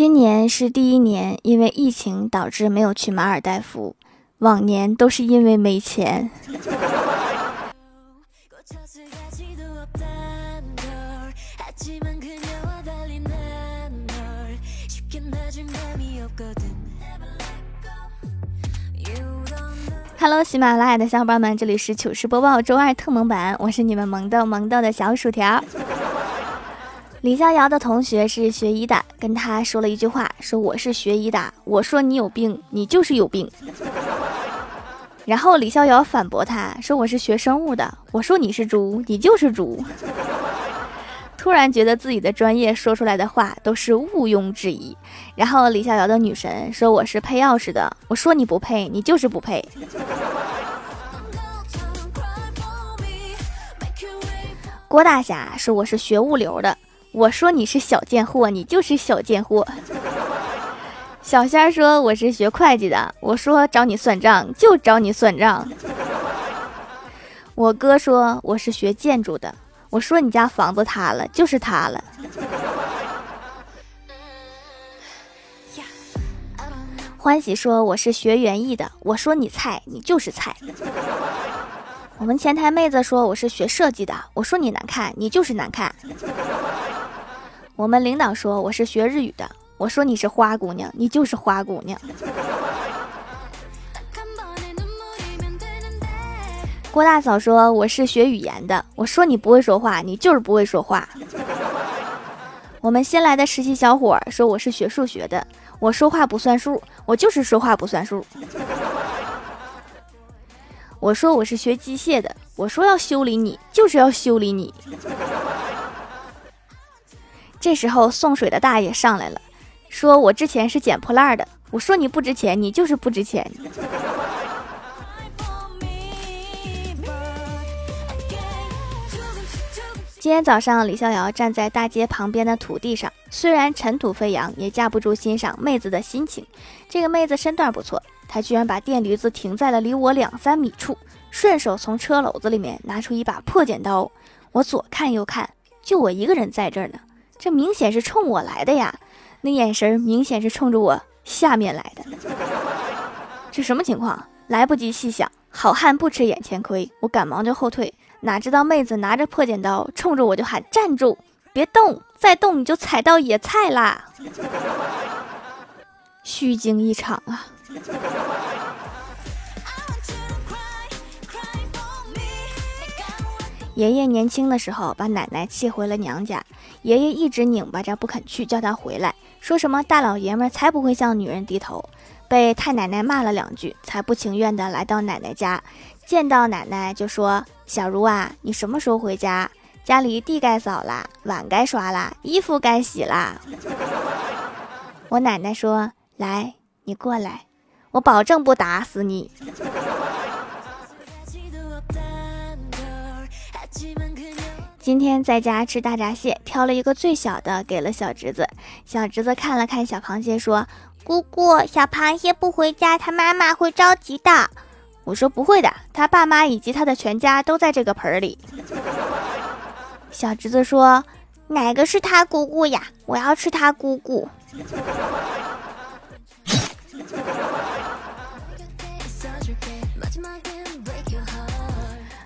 今年是第一年，因为疫情导致没有去马尔代夫。往年都是因为没钱。哈喽喜马拉雅的小伙伴们，这里是糗事播报周二特萌版，我是你们萌豆萌豆的小薯条。李逍遥的同学是学医的，跟他说了一句话，说我是学医的，我说你有病，你就是有病。然后李逍遥反驳他说我是学生物的，我说你是猪，你就是猪。突然觉得自己的专业说出来的话都是毋庸置疑。然后李逍遥的女神说我是配钥匙的，我说你不配，你就是不配。郭大侠说我是学物流的。我说你是小贱货，你就是小贱货。小仙儿说我是学会计的，我说找你算账就找你算账。我哥说我是学建筑的，我说你家房子塌了就是塌了。欢喜说我是学园艺的，我说你菜你就是菜。我们前台妹子说我是学设计的，我说你难看你就是难看。我们领导说我是学日语的，我说你是花姑娘，你就是花姑娘。郭大嫂说我是学语言的，我说你不会说话，你就是不会说话。我们新来的实习小伙说我是学数学的，我说话不算数，我就是说话不算数。我说我是学机械的，我说要修理你，就是要修理你。这时候送水的大爷上来了，说我之前是捡破烂的。我说你不值钱，你就是不值钱。今天早上，李逍遥站在大街旁边的土地上，虽然尘土飞扬，也架不住欣赏妹子的心情。这个妹子身段不错，她居然把电驴子停在了离我两三米处，顺手从车篓子里面拿出一把破剪刀。我左看右看，就我一个人在这儿呢。这明显是冲我来的呀，那眼神明显是冲着我下面来的。这什么情况？来不及细想，好汉不吃眼前亏，我赶忙就后退。哪知道妹子拿着破剪刀冲着我就喊：“站住，别动，再动你就踩到野菜啦！” 虚惊一场啊！爷爷年轻的时候把奶奶气回了娘家。爷爷一直拧巴着不肯去，叫他回来，说什么大老爷们儿才不会向女人低头，被太奶奶骂了两句，才不情愿的来到奶奶家，见到奶奶就说：“小茹啊，你什么时候回家？家里地该扫啦，碗该刷啦，衣服该洗啦。”我奶奶说：“来，你过来，我保证不打死你。”今天在家吃大闸蟹，挑了一个最小的给了小侄子。小侄子看了看小螃蟹，说：“姑姑，小螃蟹不回家，他妈妈会着急的。”我说：“不会的，他爸妈以及他的全家都在这个盆里。” 小侄子说：“哪个是他姑姑呀？我要吃他姑姑。”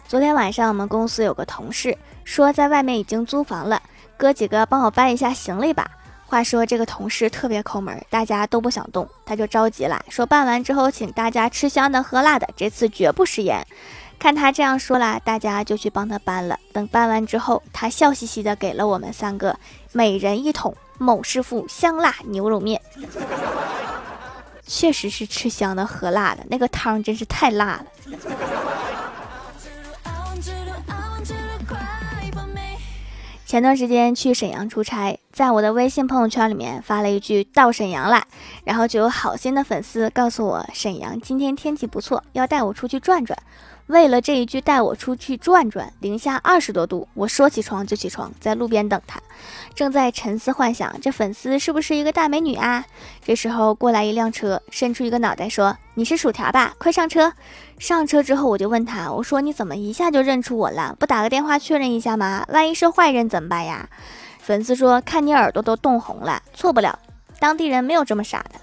昨天晚上我们公司有个同事。说在外面已经租房了，哥几个帮我搬一下行李吧。话说这个同事特别抠门，大家都不想动，他就着急了，说办完之后请大家吃香的喝辣的，这次绝不食言。看他这样说了，大家就去帮他搬了。等搬完之后，他笑嘻嘻的给了我们三个每人一桶某师傅香辣牛肉面，确实是吃香的喝辣的，那个汤真是太辣了。前段时间去沈阳出差，在我的微信朋友圈里面发了一句“到沈阳了”，然后就有好心的粉丝告诉我，沈阳今天天气不错，要带我出去转转。为了这一句带我出去转转，零下二十多度，我说起床就起床，在路边等他。正在沉思幻想，这粉丝是不是一个大美女啊？这时候过来一辆车，伸出一个脑袋说：“你是薯条吧？快上车！”上车之后我就问他：“我说你怎么一下就认出我了？不打个电话确认一下吗？万一是坏人怎么办呀？”粉丝说：“看你耳朵都冻红了，错不了。”当地人没有这么傻的。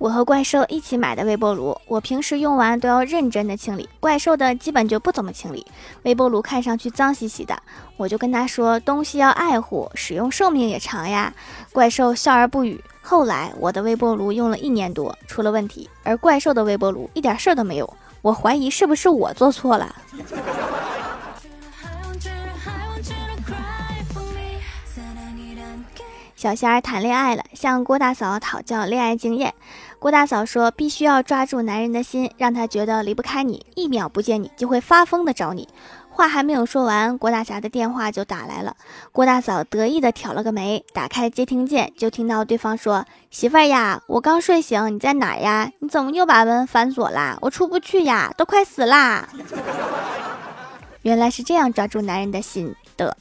我和怪兽一起买的微波炉，我平时用完都要认真的清理，怪兽的基本就不怎么清理。微波炉看上去脏兮兮的，我就跟他说东西要爱护，使用寿命也长呀。怪兽笑而不语。后来我的微波炉用了一年多，出了问题，而怪兽的微波炉一点事儿都没有。我怀疑是不是我做错了。小仙儿谈恋爱了，向郭大嫂讨教恋爱经验。郭大嫂说：“必须要抓住男人的心，让他觉得离不开你，一秒不见你就会发疯的找你。”话还没有说完，郭大侠的电话就打来了。郭大嫂得意的挑了个眉，打开接听键，就听到对方说：“媳妇儿呀，我刚睡醒，你在哪呀？你怎么又把门反锁啦？我出不去呀，都快死啦！” 原来是这样抓住男人的心的。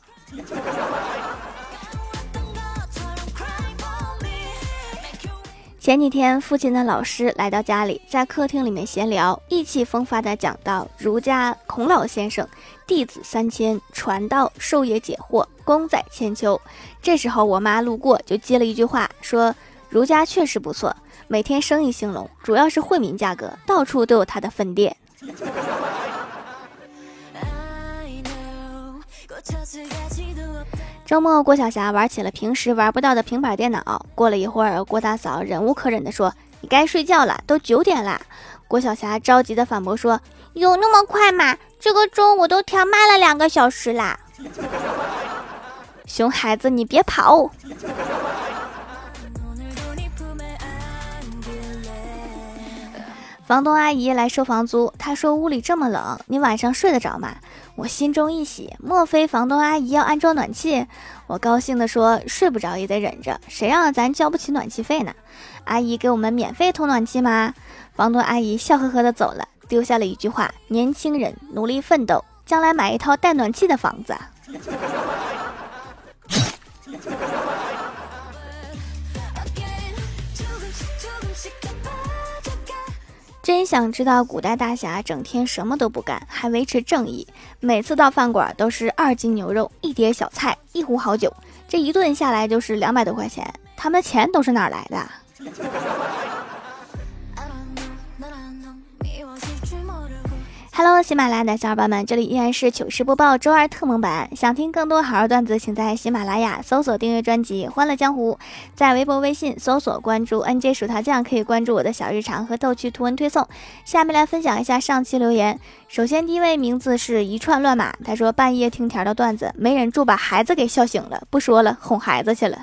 前几天，父亲的老师来到家里，在客厅里面闲聊，意气风发地讲到儒家孔老先生弟子三千，传道授业解惑，功在千秋。这时候，我妈路过就接了一句话，说：“儒家确实不错，每天生意兴隆，主要是惠民价格，到处都有他的分店。”周末，郭晓霞玩起了平时玩不到的平板电脑。过了一会儿，郭大嫂忍无可忍地说：“你该睡觉了，都九点了。”郭晓霞着急地反驳说：“有那么快吗？这个钟我都调慢了两个小时啦！”熊孩子，你别跑！房东阿姨来收房租，她说屋里这么冷，你晚上睡得着吗？我心中一喜，莫非房东阿姨要安装暖气？我高兴地说睡不着也得忍着，谁让咱交不起暖气费呢？阿姨给我们免费通暖气吗？房东阿姨笑呵呵地走了，丢下了一句话：年轻人努力奋斗，将来买一套带暖气的房子。真想知道古代大侠整天什么都不干，还维持正义。每次到饭馆都是二斤牛肉、一碟小菜、一壶好酒，这一顿下来就是两百多块钱。他们钱都是哪来的？Hello，喜马拉雅的小伙伴们，这里依然是糗事播报周二特蒙版。想听更多好玩段子，请在喜马拉雅搜索订阅专辑《欢乐江湖》，在微博、微信搜索关注 NJ 薯条酱，可以关注我的小日常和逗趣图文推送。下面来分享一下上期留言。首先，第一位名字是一串乱码，他说半夜听条的段子，没忍住把孩子给笑醒了，不说了，哄孩子去了。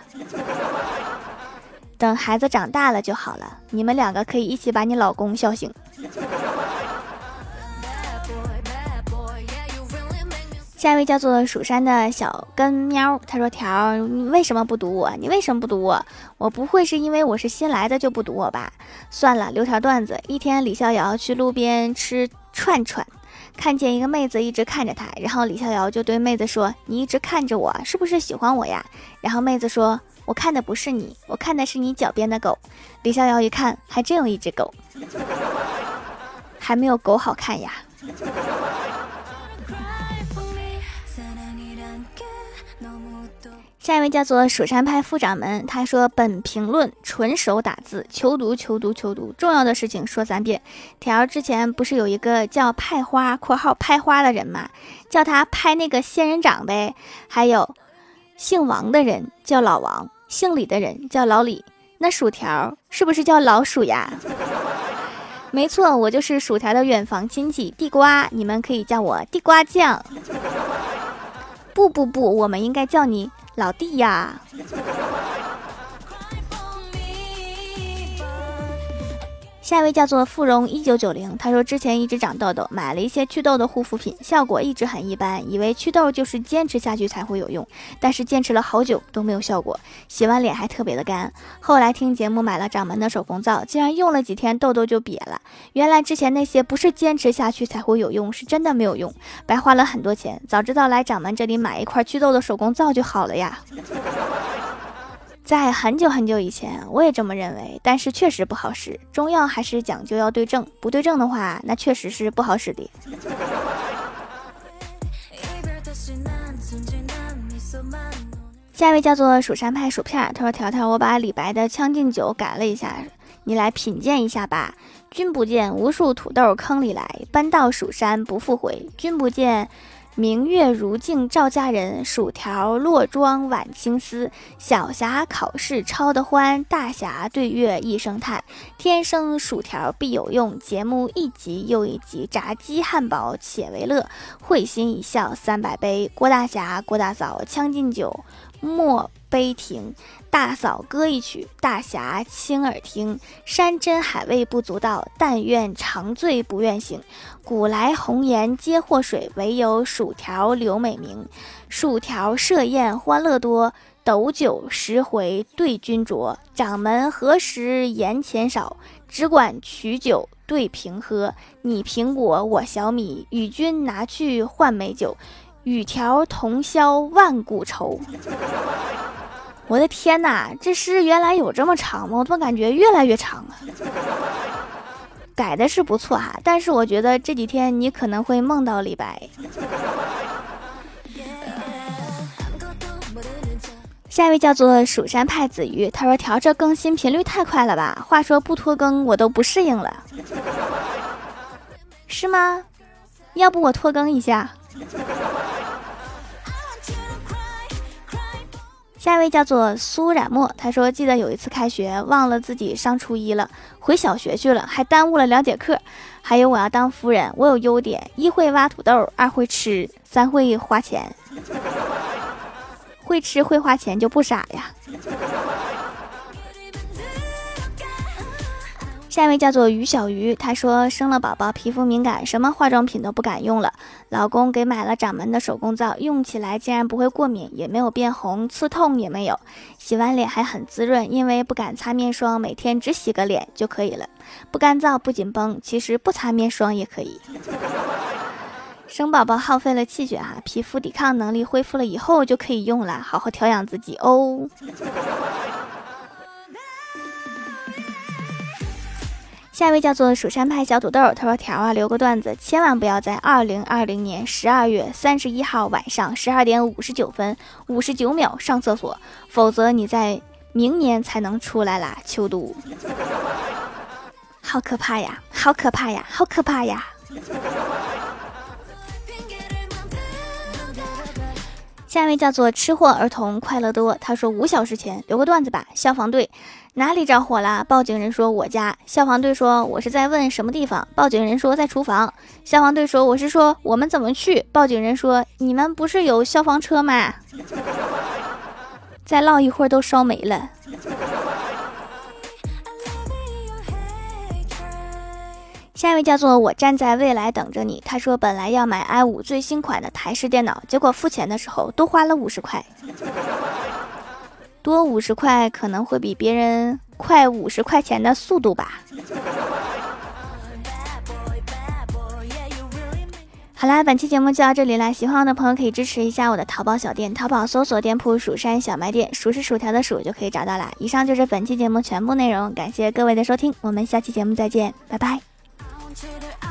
等孩子长大了就好了，你们两个可以一起把你老公笑醒。下一位叫做蜀山的小根喵，他说：“条，你为什么不读我？你为什么不读我？我不会是因为我是新来的就不读我吧？算了，留条段子。一天，李逍遥去路边吃串串，看见一个妹子一直看着他，然后李逍遥就对妹子说：‘你一直看着我，是不是喜欢我呀？’然后妹子说：‘我看的不是你，我看的是你脚边的狗。’李逍遥一看，还真有一只狗，还没有狗好看呀。”下一位叫做蜀山派副掌门，他说：“本评论纯手打字，求读求读求读，重要的事情说三遍。”条之前不是有一个叫派花（括号拍花）的人吗？叫他拍那个仙人掌呗。还有姓王的人叫老王，姓李的人叫老李。那薯条是不是叫老鼠呀？没错，我就是薯条的远房亲戚地瓜，你们可以叫我地瓜酱。不不不，我们应该叫你。老弟呀。下一位叫做芙蓉一九九零，他说之前一直长痘痘，买了一些祛痘的护肤品，效果一直很一般，以为祛痘就是坚持下去才会有用，但是坚持了好久都没有效果，洗完脸还特别的干。后来听节目买了掌门的手工皂，竟然用了几天痘痘就瘪了。原来之前那些不是坚持下去才会有用，是真的没有用，白花了很多钱。早知道来掌门这里买一块祛痘的手工皂就好了呀。在很久很久以前，我也这么认为，但是确实不好使。中药还是讲究要对症，不对症的话，那确实是不好使的。下一位叫做蜀山派薯片，他说：“条条，我把李白的《将进酒》改了一下，你来品鉴一下吧。君不见，无数土豆坑里来，搬到蜀山不复回。君不见。”明月如镜照佳人，薯条落妆挽青丝。小侠考试抄得欢，大侠对月一声叹。天生薯条必有用，节目一集又一集，炸鸡汉堡且为乐。会心一笑三百杯，郭大侠郭大嫂将进酒，莫悲停。大嫂歌一曲，大侠倾耳听。山珍海味不足道，但愿长醉不愿醒。古来红颜皆祸水，唯有薯条留美名。薯条设宴欢乐多，斗酒十回对君酌。掌门何时言钱少？只管取酒对瓶喝。你苹果我小米，与君拿去换美酒。与条同销万古愁。我的天哪，这诗原来有这么长吗？我怎么感觉越来越长了？改的是不错哈，但是我觉得这几天你可能会梦到李白。下一位叫做蜀山派子鱼，他说调这更新频率太快了吧？话说不拖更我都不适应了，是吗？要不我拖更一下？下一位叫做苏冉墨，他说：“记得有一次开学，忘了自己上初一了，回小学去了，还耽误了两节课。还有我要当夫人，我有优点：一会挖土豆，二会吃，三会花钱。会吃会花钱就不傻呀。”下一位叫做于小鱼，她说生了宝宝，皮肤敏感，什么化妆品都不敢用了。老公给买了掌门的手工皂，用起来竟然不会过敏，也没有变红，刺痛也没有，洗完脸还很滋润。因为不敢擦面霜，每天只洗个脸就可以了，不干燥不紧绷。其实不擦面霜也可以。生宝宝耗费了气血哈，皮肤抵抗能力恢复了以后就可以用了，好好调养自己哦。下一位叫做蜀山派小土豆，他说：“条啊，留个段子，千万不要在二零二零年十二月三十一号晚上十二点五十九分五十九秒上厕所，否则你在明年才能出来啦。”秋都，好可怕呀！好可怕呀！好可怕呀！下一位叫做吃货儿童快乐多，他说：“五小时前留个段子吧，消防队。”哪里着火了？报警人说我家。消防队说我是在问什么地方。报警人说在厨房。消防队说我是说我们怎么去。报警人说你们不是有消防车吗？再唠一会儿都烧没了。下一位叫做我站在未来等着你。他说本来要买 i 五最新款的台式电脑，结果付钱的时候多花了五十块。多五十块可能会比别人快五十块钱的速度吧。好啦，本期节目就到这里啦！喜欢我的朋友可以支持一下我的淘宝小店，淘宝搜索店铺“蜀山小卖店”，数是薯条的数就可以找到啦。以上就是本期节目全部内容，感谢各位的收听，我们下期节目再见，拜拜。traitor.